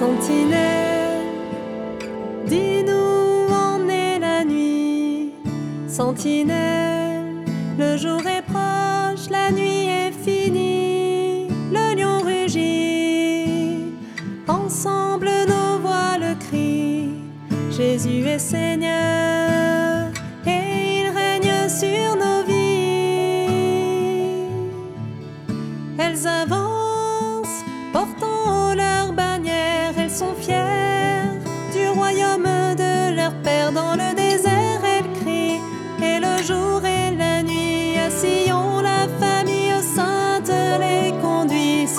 Sentinelle, dis-nous où en est la nuit. Sentinelle, le jour est proche, la nuit est finie. Le lion rugit, ensemble nos voix le crient. Jésus est Seigneur et il règne sur nos vies. Elles avancent,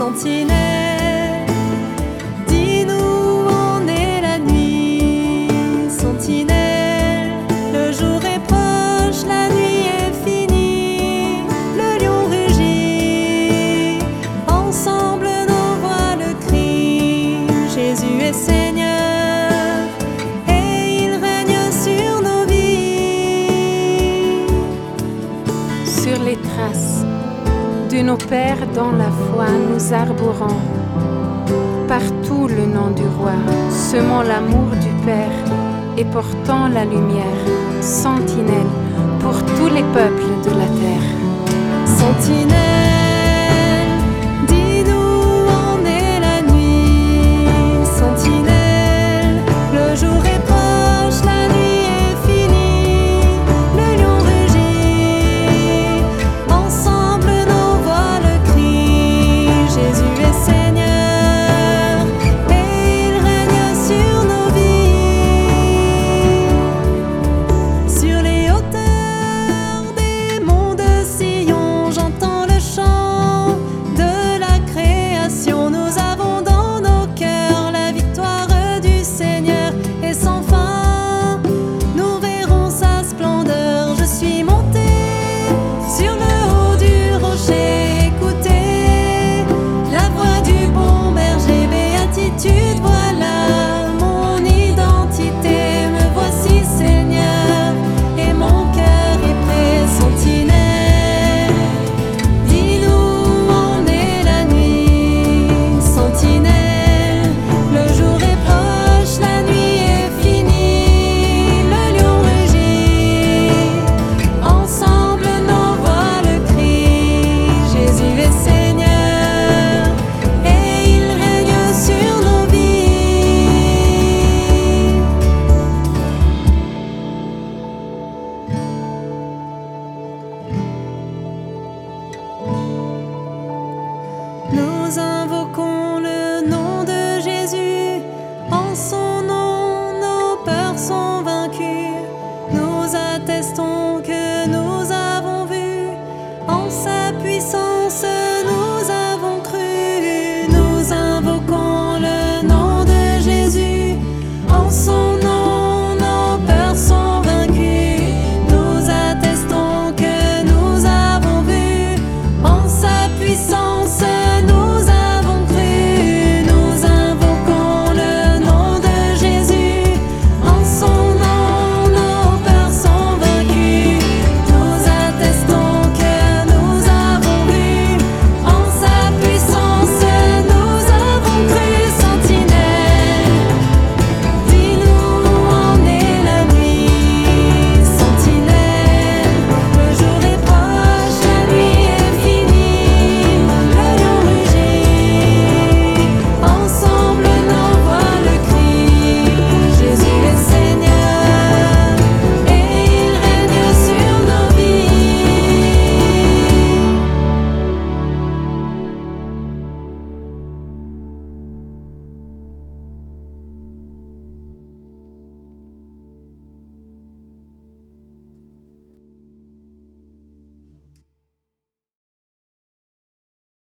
Sentinelle, pères dans la foi, nous arborons partout le nom du roi, semant l'amour du Père et portant la lumière, sentinelle nous invoquons